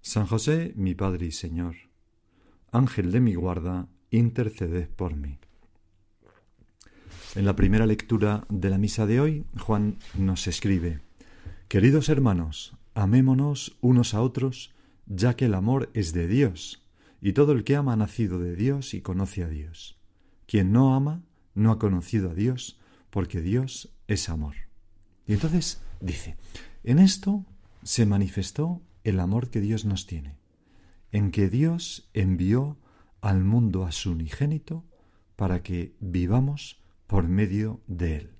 San José, mi Padre y Señor, Ángel de mi guarda, interceded por mí. En la primera lectura de la misa de hoy, Juan nos escribe, Queridos hermanos, amémonos unos a otros, ya que el amor es de Dios, y todo el que ama ha nacido de Dios y conoce a Dios. Quien no ama no ha conocido a Dios, porque Dios es amor. Y entonces dice, en esto se manifestó el amor que Dios nos tiene, en que Dios envió al mundo a su unigénito para que vivamos por medio de él.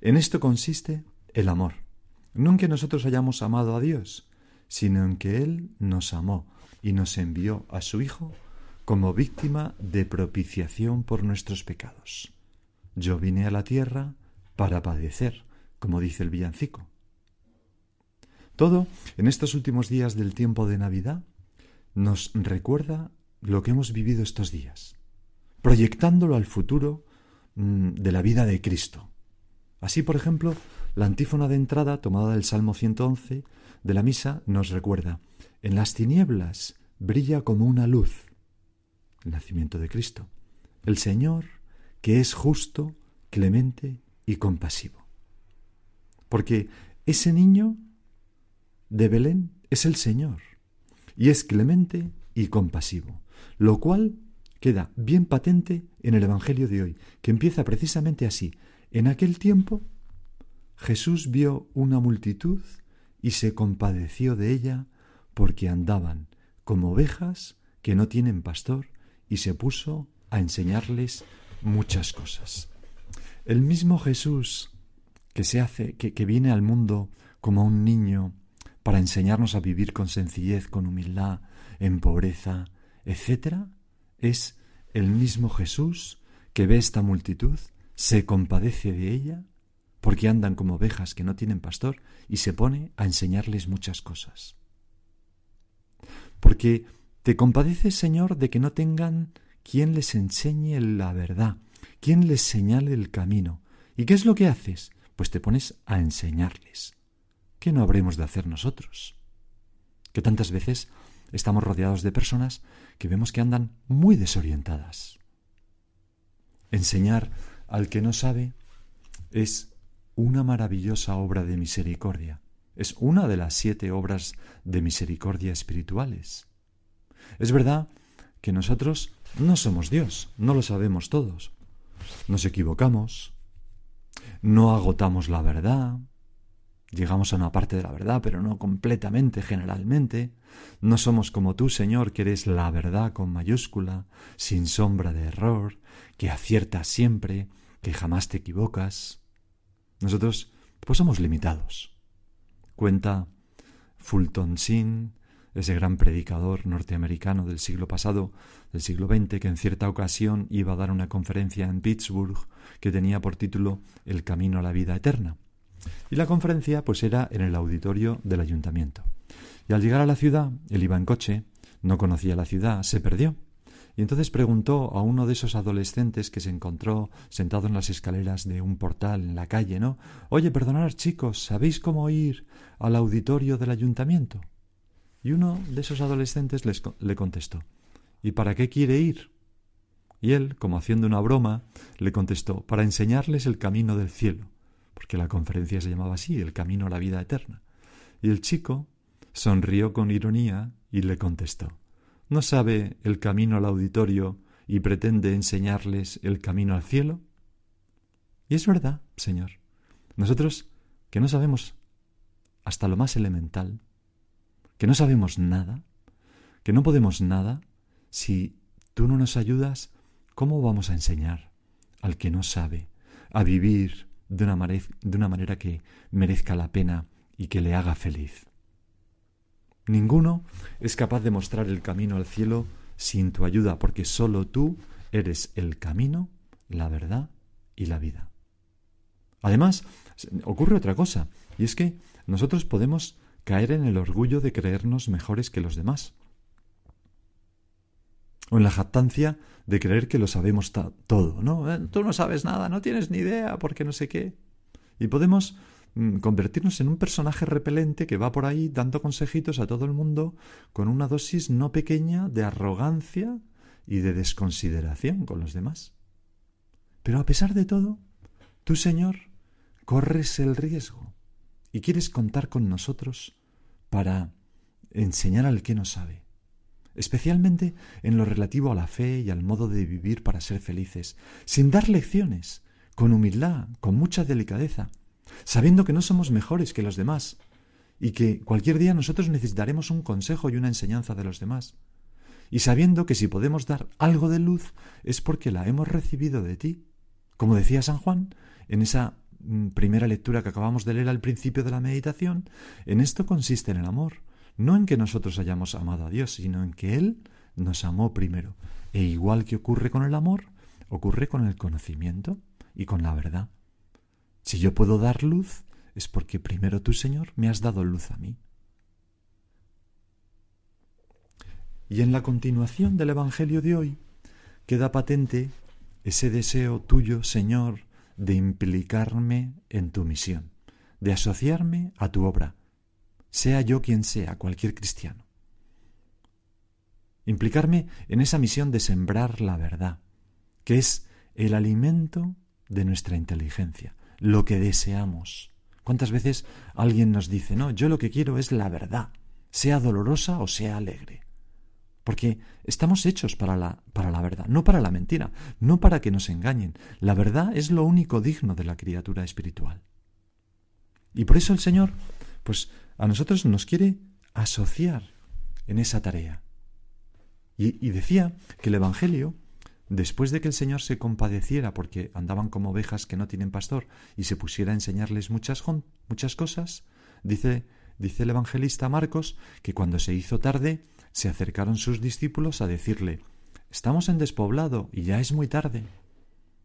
En esto consiste el amor, no en que nosotros hayamos amado a Dios, sino en que Él nos amó y nos envió a su Hijo como víctima de propiciación por nuestros pecados. Yo vine a la tierra para padecer, como dice el villancico. Todo, en estos últimos días del tiempo de Navidad, nos recuerda lo que hemos vivido estos días, proyectándolo al futuro mm, de la vida de Cristo. Así, por ejemplo, la antífona de entrada, tomada del Salmo 111 de la misa, nos recuerda, en las tinieblas brilla como una luz el nacimiento de Cristo, el Señor que es justo, clemente y compasivo. Porque ese niño de Belén es el Señor, y es clemente y compasivo, lo cual queda bien patente en el Evangelio de hoy, que empieza precisamente así. En aquel tiempo Jesús vio una multitud y se compadeció de ella porque andaban como ovejas que no tienen pastor y se puso a enseñarles muchas cosas. El mismo Jesús que se hace, que, que viene al mundo como un niño para enseñarnos a vivir con sencillez, con humildad, en pobreza, etc., es el mismo Jesús que ve esta multitud, se compadece de ella, porque andan como ovejas que no tienen pastor, y se pone a enseñarles muchas cosas. Porque te compadeces, Señor, de que no tengan quien les enseñe la verdad, quien les señale el camino. ¿Y qué es lo que haces? Pues te pones a enseñarles. ¿Qué no habremos de hacer nosotros? Que tantas veces estamos rodeados de personas que vemos que andan muy desorientadas. Enseñar al que no sabe es una maravillosa obra de misericordia. Es una de las siete obras de misericordia espirituales. Es verdad que nosotros no somos Dios, no lo sabemos todos. Nos equivocamos, no agotamos la verdad, Llegamos a una parte de la verdad, pero no completamente, generalmente. No somos como tú, Señor, que eres la verdad con mayúscula, sin sombra de error, que aciertas siempre, que jamás te equivocas. Nosotros, pues somos limitados. Cuenta Fulton Sheen, ese gran predicador norteamericano del siglo pasado, del siglo XX, que en cierta ocasión iba a dar una conferencia en Pittsburgh que tenía por título El camino a la vida eterna. Y la conferencia pues era en el auditorio del ayuntamiento. Y al llegar a la ciudad, él iba en coche, no conocía la ciudad, se perdió. Y entonces preguntó a uno de esos adolescentes que se encontró sentado en las escaleras de un portal en la calle, ¿no? Oye, perdonad chicos, ¿sabéis cómo ir al auditorio del ayuntamiento? Y uno de esos adolescentes le contestó, ¿y para qué quiere ir? Y él, como haciendo una broma, le contestó, para enseñarles el camino del cielo porque la conferencia se llamaba así, El camino a la vida eterna. Y el chico, sonrió con ironía y le contestó ¿No sabe el camino al auditorio y pretende enseñarles el camino al cielo? Y es verdad, Señor. Nosotros que no sabemos hasta lo más elemental, que no sabemos nada, que no podemos nada, si tú no nos ayudas, ¿cómo vamos a enseñar al que no sabe a vivir de una, de una manera que merezca la pena y que le haga feliz? Ninguno es capaz de mostrar el camino al cielo sin tu ayuda, porque sólo tú eres el camino, la verdad y la vida. Además, ocurre otra cosa, y es que nosotros podemos caer en el orgullo de creernos mejores que los demás, o en la jactancia de creer que lo sabemos todo, ¿no? Eh, tú no sabes nada, no tienes ni idea, porque no sé qué. Y podemos mm, convertirnos en un personaje repelente que va por ahí dando consejitos a todo el mundo con una dosis no pequeña de arrogancia y de desconsideración con los demás. Pero a pesar de todo, tú, Señor, corres el riesgo y quieres contar con nosotros para enseñar al que no sabe, especialmente en lo relativo a la fe y al modo de vivir para ser felices, sin dar lecciones, con humildad, con mucha delicadeza, sabiendo que no somos mejores que los demás y que cualquier día nosotros necesitaremos un consejo y una enseñanza de los demás, y sabiendo que si podemos dar algo de luz es porque la hemos recibido de ti. Como decía San Juan en esa Mm, primera lectura que acabamos de leer al principio de la meditación, en esto consiste en el amor, no en que nosotros hayamos amado a Dios, sino en que Él nos amó primero. E igual que ocurre con el amor, ocurre con el conocimiento y con la verdad. Si yo puedo dar luz, es porque primero tú, Señor, me has dado luz a mí. Y en la continuación del Evangelio de hoy queda patente ese deseo tuyo, Señor, de implicarme en tu misión, de asociarme a tu obra, sea yo quien sea, cualquier cristiano. Implicarme en esa misión de sembrar la verdad, que es el alimento de nuestra inteligencia, lo que deseamos. ¿Cuántas veces alguien nos dice, no, yo lo que quiero es la verdad, sea dolorosa o sea alegre? Porque estamos hechos para la, para la verdad, no para la mentira, no para que nos engañen. La verdad es lo único digno de la criatura espiritual. Y por eso el Señor, pues a nosotros nos quiere asociar en esa tarea. Y, decía que el Evangelio, después de que el Señor se compadeciera porque andaban como ovejas que no tienen pastor y se pusiera a enseñarles muchas, muchas cosas, dice, dice el evangelista Marcos que cuando se hizo tarde, se acercaron sus discípulos a decirle Estamos en despoblado y ya es muy tarde.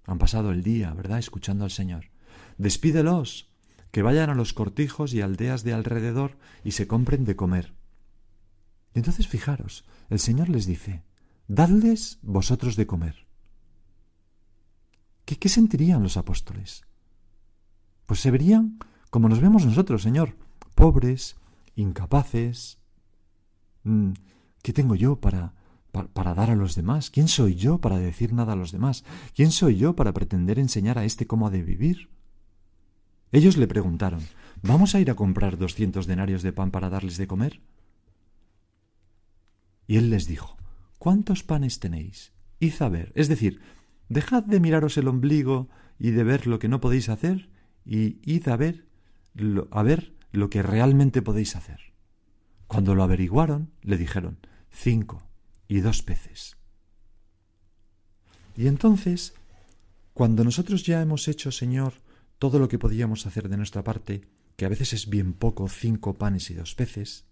Han pasado el día, ¿verdad?, escuchando al Señor. Despídelos, que vayan a los cortijos y aldeas de alrededor y se compren de comer. Y entonces fijaros, el Señor les dice, Dadles vosotros de comer. ¿Qué, qué sentirían los apóstoles? Pues se verían como nos vemos nosotros, Señor, pobres, incapaces, mm, ¿Qué tengo yo para, para, dar a los demás? ¿Quién soy yo para decir nada a los demás? ¿Quién soy yo para pretender enseñar a éste cómo ha de vivir? Ellos le preguntaron, ¿vamos a ir a comprar doscientos denarios de pan para darles de comer? Y él les dijo, ¿cuántos panes tenéis? Id a ver, es decir, dejad de miraros el ombligo y de ver lo que no podéis hacer, y id a ver, a ver lo que realmente podéis hacer. Cuando lo averiguaron, le dijeron, cinco y dos peces. Y entonces, cuando nosotros ya hemos hecho, Señor, todo lo que podíamos hacer de nuestra parte, que a veces es bien poco, cinco panes y dos peces,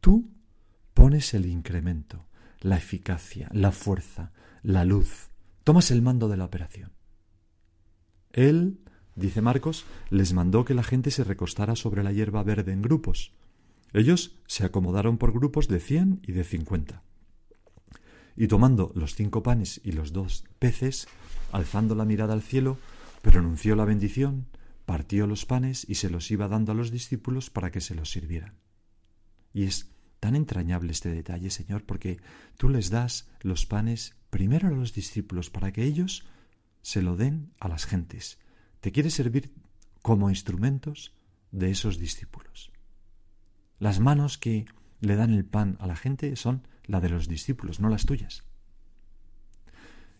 tú pones el incremento, la eficacia, la fuerza, la luz, tomas el mando de la operación. Él, dice Marcos, les mandó que la gente se recostara sobre la hierba verde en grupos, ellos se acomodaron por grupos de cien y de cincuenta. Y tomando los cinco panes y los dos peces, alzando la mirada al cielo, pronunció la bendición, partió los panes y se los iba dando a los discípulos para que se los sirvieran. Y es tan entrañable este detalle, Señor, porque tú les das los panes primero a los discípulos para que ellos se lo den a las gentes. Te quieres servir como instrumentos de esos discípulos. Las manos que le dan el pan a la gente son la de los discípulos, no las tuyas.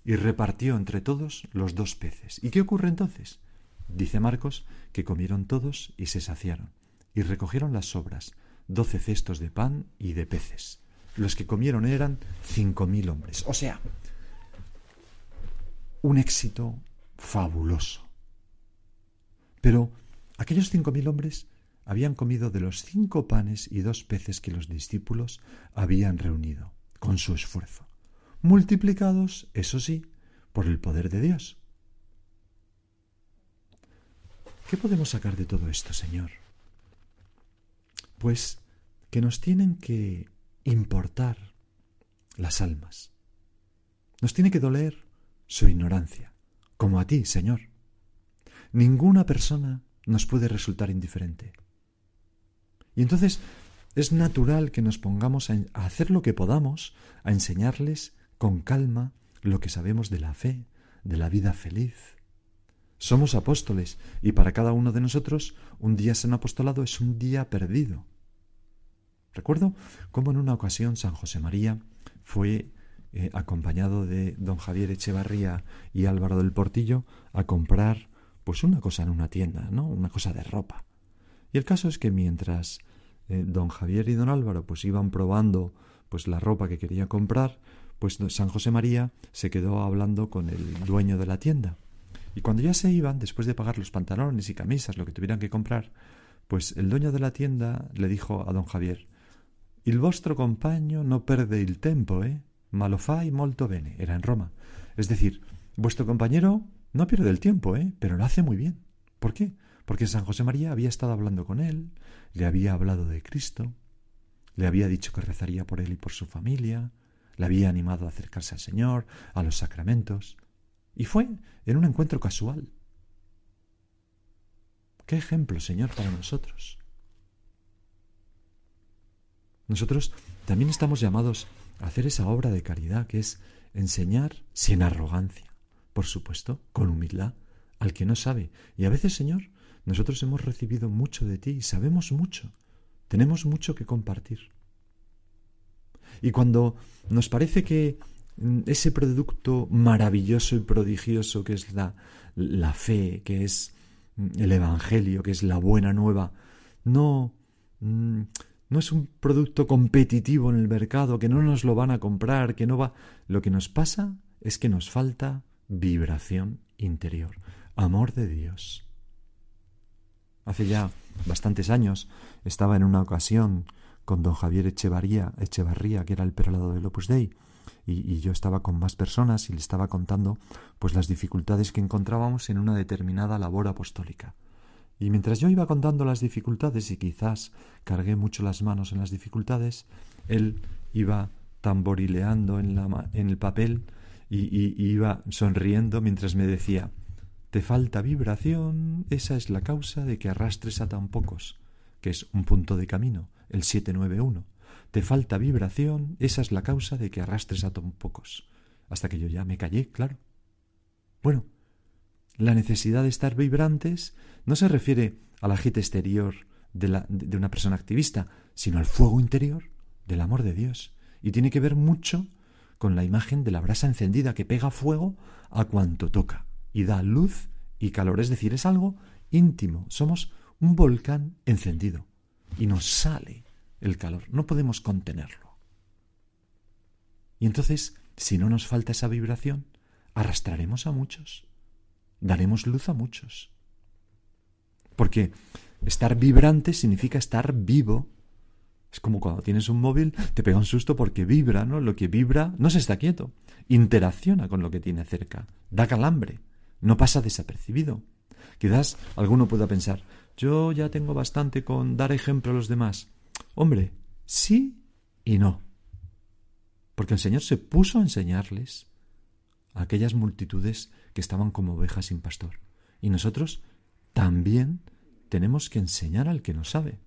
Y repartió entre todos los dos peces. ¿Y qué ocurre entonces? Dice Marcos que comieron todos y se saciaron, y recogieron las sobras, doce cestos de pan y de peces. Los que comieron eran cinco mil hombres. O sea, un éxito fabuloso. Pero aquellos cinco mil hombres habían comido de los cinco panes y dos peces que los discípulos habían reunido, con su esfuerzo, multiplicados, eso sí, por el poder de Dios. ¿Qué podemos sacar de todo esto, Señor? Pues que nos tienen que importar las almas. Nos tiene que doler su ignorancia, como a ti, Señor. Ninguna persona nos puede resultar indiferente. Y entonces es natural que nos pongamos a hacer lo que podamos, a enseñarles con calma lo que sabemos de la fe, de la vida feliz. Somos apóstoles y para cada uno de nosotros un día sin apostolado es un día perdido. Recuerdo cómo en una ocasión San José María fue eh, acompañado de don Javier Echevarría y Álvaro del Portillo a comprar pues una cosa en una tienda, ¿no? Una cosa de ropa. Y el caso es que mientras eh, don Javier y don Álvaro pues iban probando pues la ropa que quería comprar, pues San José María se quedó hablando con el dueño de la tienda. Y cuando ya se iban, después de pagar los pantalones y camisas, lo que tuvieran que comprar, pues el dueño de la tienda le dijo a don Javier, Il vostro compagno no perde il tempo, eh? Ma lo fai molto bene. Era en Roma. Es decir, vuestro compañero no pierde el tiempo, ¿eh? Pero lo hace muy bien. ¿Por qué? Porque San José María había estado hablando con él, le había hablado de Cristo, le había dicho que rezaría por él y por su familia, le había animado a acercarse al Señor, a los sacramentos, y fue en un encuentro casual. ¿Qué ejemplo, Señor, para nosotros? Nosotros también estamos llamados a hacer esa obra de caridad que es enseñar sin arrogancia, por supuesto, con humildad, al que no sabe. Y a veces, Señor, nosotros hemos recibido mucho de ti y sabemos mucho, tenemos mucho que compartir. Y cuando nos parece que mm, ese producto maravilloso y prodigioso que es la, la fe, que es mm, el Evangelio, que es la buena nueva, no, mm, no es un producto competitivo en el mercado, que no nos lo van a comprar, que no va. Lo que nos pasa es que nos falta vibración interior, amor de Dios. Hace ya bastantes años estaba en una ocasión con don Javier Echevarría, Echevarría, que era el peralado del Opus Dei, y, yo estaba con más personas y le estaba contando pues las dificultades que encontrábamos en una determinada labor apostólica. Y mientras yo iba contando las dificultades y quizás cargué mucho las manos en las dificultades, él iba tamborileando en, la, en el papel y, y, iba sonriendo mientras me decía Te falta vibración, esa es la causa de que arrastres a tan pocos, que es un punto de camino, el 791. Te falta vibración, esa es la causa de que arrastres a tan pocos. Hasta que yo ya me callé, claro. Bueno, la necesidad de estar vibrantes no se refiere al agite exterior de, la, de, una persona activista, sino al fuego interior del amor de Dios. Y tiene que ver mucho con la imagen de la brasa encendida que pega fuego a cuanto toca y da luz y calor. Es decir, es algo íntimo. Somos un volcán encendido y nos sale el calor. No podemos contenerlo. Y entonces, si no nos falta esa vibración, arrastraremos a muchos daremos luz a muchos. Porque estar vibrante significa estar vivo. Es como cuando tienes un móvil, te pega un susto porque vibra, ¿no? Lo que vibra no se está quieto, interacciona con lo que tiene cerca, da calambre, no pasa desapercibido. Quizás alguno pueda pensar, yo ya tengo bastante con dar ejemplo a los demás. Hombre, sí y no. Porque el Señor se puso a enseñarles a aquellas multitudes que estaban como ovejas sin pastor. Y nosotros también tenemos que enseñar al que no sabe.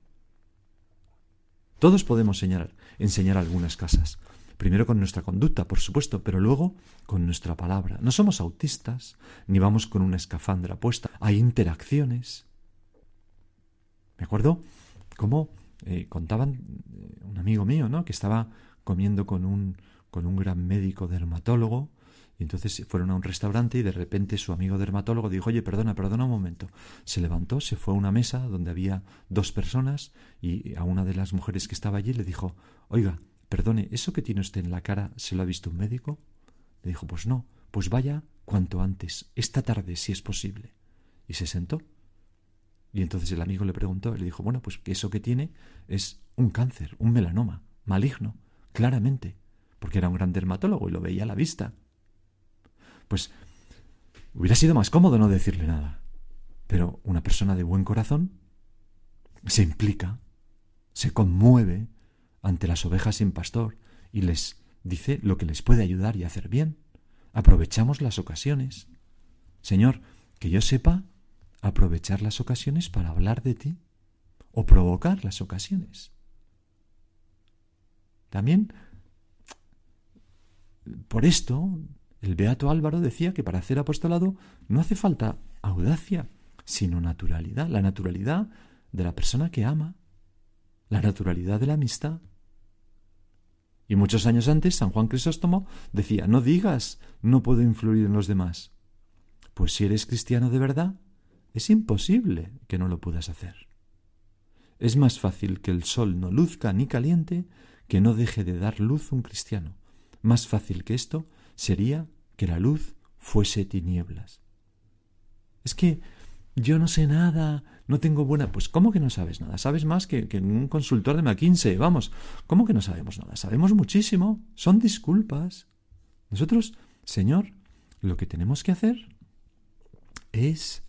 Todos podemos enseñar, enseñar algunas casas. Primero con nuestra conducta, por supuesto, pero luego con nuestra palabra. No somos autistas, ni vamos con una escafandra puesta. Hay interacciones. Me acuerdo cómo eh, contaban eh, un amigo mío, ¿no? Que estaba comiendo con un, con un gran médico dermatólogo y entonces fueron a un restaurante y de repente su amigo dermatólogo dijo, oye, perdona, perdona un momento. Se levantó, se fue a una mesa donde había dos personas y a una de las mujeres que estaba allí le dijo, oiga, perdone, ¿eso que tiene usted en la cara se lo ha visto un médico? Le dijo, pues no, pues vaya cuanto antes, esta tarde, si es posible. Y se sentó. Y entonces el amigo le preguntó, le dijo, bueno, pues eso que tiene es un cáncer, un melanoma, maligno, claramente, porque era un gran dermatólogo y lo veía a la vista pues hubiera sido más cómodo no decirle nada. Pero una persona de buen corazón se implica, se conmueve ante las ovejas sin pastor y les dice lo que les puede ayudar y hacer bien. Aprovechamos las ocasiones. Señor, que yo sepa aprovechar las ocasiones para hablar de ti o provocar las ocasiones. También, por esto, el beato Álvaro decía que para hacer apostolado no hace falta audacia, sino naturalidad, la naturalidad de la persona que ama, la naturalidad de la amistad. Y muchos años antes, San Juan Crisóstomo decía, no digas, no puedo influir en los demás. Pues si eres cristiano de verdad, es imposible que no lo puedas hacer. Es más fácil que el sol no luzca ni caliente que no deje de dar luz un cristiano. Más fácil que esto sería que la luz fuese tinieblas. Es que yo no sé nada, no tengo buena. Pues, ¿cómo que no sabes nada? Sabes más que, que un consultor de McKinsey. Vamos, ¿cómo que no sabemos nada? Sabemos muchísimo. Son disculpas. Nosotros, Señor, lo que tenemos que hacer es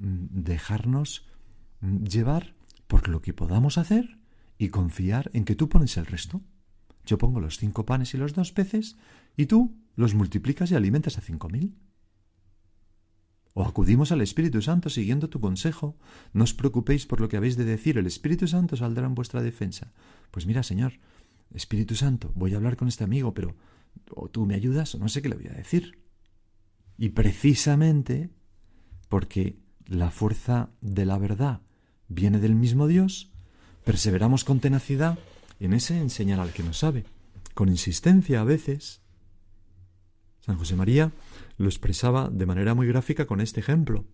dejarnos mm, llevar por lo que podamos hacer y confiar en que tú pones el resto. Yo pongo los cinco panes y los dos peces y tú los multiplicas y alimentas a cinco mil. O acudimos al Espíritu Santo siguiendo tu consejo. No os preocupéis por lo que habéis de decir, el Espíritu Santo saldrá en vuestra defensa. Pues mira, Señor, Espíritu Santo, voy a hablar con este amigo, pero o tú me ayudas o no sé qué le voy a decir. Y precisamente porque la fuerza de la verdad. Viene del mismo Dios, perseveramos con tenacidad en ese enseñar al que no sabe, con insistencia a veces, San José María lo expresaba de manera muy gráfica con este ejemplo.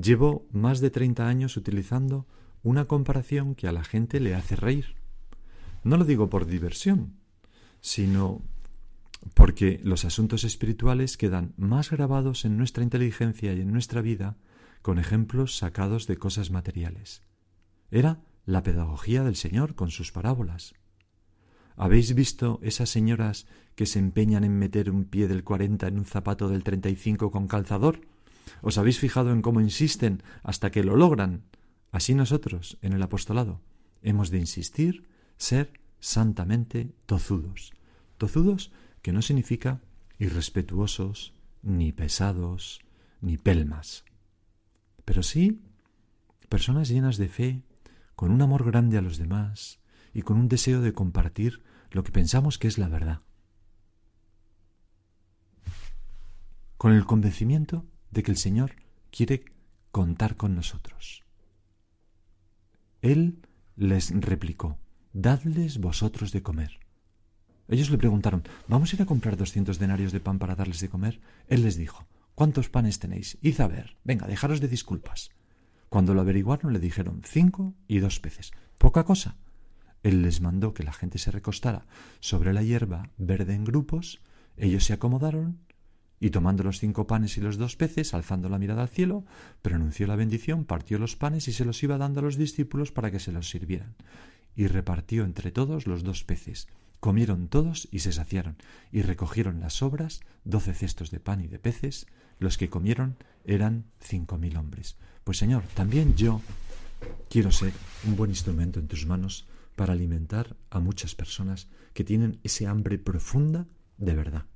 Llevo más de treinta años utilizando una comparación que a la gente le hace reír. No lo digo por diversión, sino porque los asuntos espirituales quedan más grabados en nuestra inteligencia y en nuestra vida con ejemplos sacados de cosas materiales. Era la pedagogía del Señor con sus parábolas. ¿Habéis visto esas señoras que se empeñan en meter un pie del cuarenta en un zapato del treinta y cinco con calzador? ¿Os habéis fijado en cómo insisten hasta que lo logran? Así nosotros, en el apostolado, hemos de insistir, ser santamente tozudos. Tozudos que no significa irrespetuosos, ni pesados, ni pelmas. Pero sí personas llenas de fe, con un amor grande a los demás, y con un deseo de compartir lo que pensamos que es la verdad. Con el convencimiento de que el Señor quiere contar con nosotros. Él les replicó, Dadles vosotros de comer. Ellos le preguntaron, ¿vamos a ir a comprar doscientos denarios de pan para darles de comer? Él les dijo, ¿cuántos panes tenéis? Id a ver, venga, dejaros de disculpas. Cuando lo averiguaron le dijeron cinco y dos peces. Poca cosa. Él les mandó que la gente se recostara sobre la hierba verde en grupos, ellos se acomodaron y tomando los cinco panes y los dos peces, alzando la mirada al cielo, pronunció la bendición, partió los panes y se los iba dando a los discípulos para que se los sirvieran. Y repartió entre todos los dos peces. Comieron todos y se saciaron, y recogieron las sobras, doce cestos de pan y de peces, los que comieron eran cinco mil hombres. Pues Señor, también yo quiero ser un buen instrumento en tus manos para alimentar a muchas personas que tienen ese hambre profunda de verdad.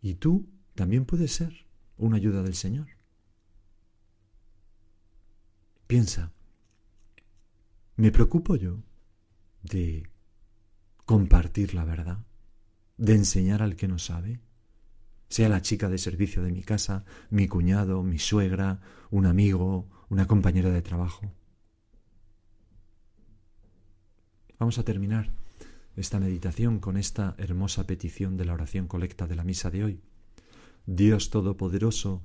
Y tú también puedes ser una ayuda del Señor. Piensa, ¿me preocupo yo de compartir la verdad? ¿De enseñar al que no sabe? Sea la chica de servicio de mi casa, mi cuñado, mi suegra, un amigo, una compañera de trabajo. Vamos a terminar esta meditación con esta hermosa petición de la oración colecta de la misa de hoy. Dios Todopoderoso,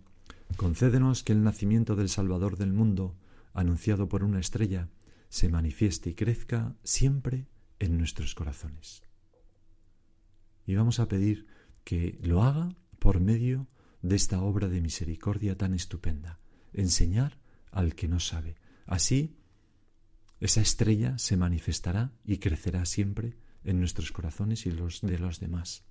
concédenos que el nacimiento del Salvador del mundo, anunciado por una estrella, se manifieste y crezca siempre en nuestros corazones. Y vamos a pedir que lo haga por medio de esta obra de misericordia tan estupenda, enseñar al que no sabe. Así, esa estrella se manifestará y crecerá siempre en nuestros corazones y los de los demás.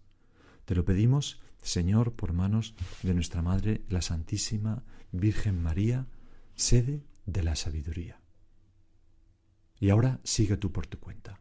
Te lo pedimos, Señor, por manos de nuestra Madre, la Santísima Virgen María, sede de la sabiduría. Y ahora sigue tú por tu cuenta.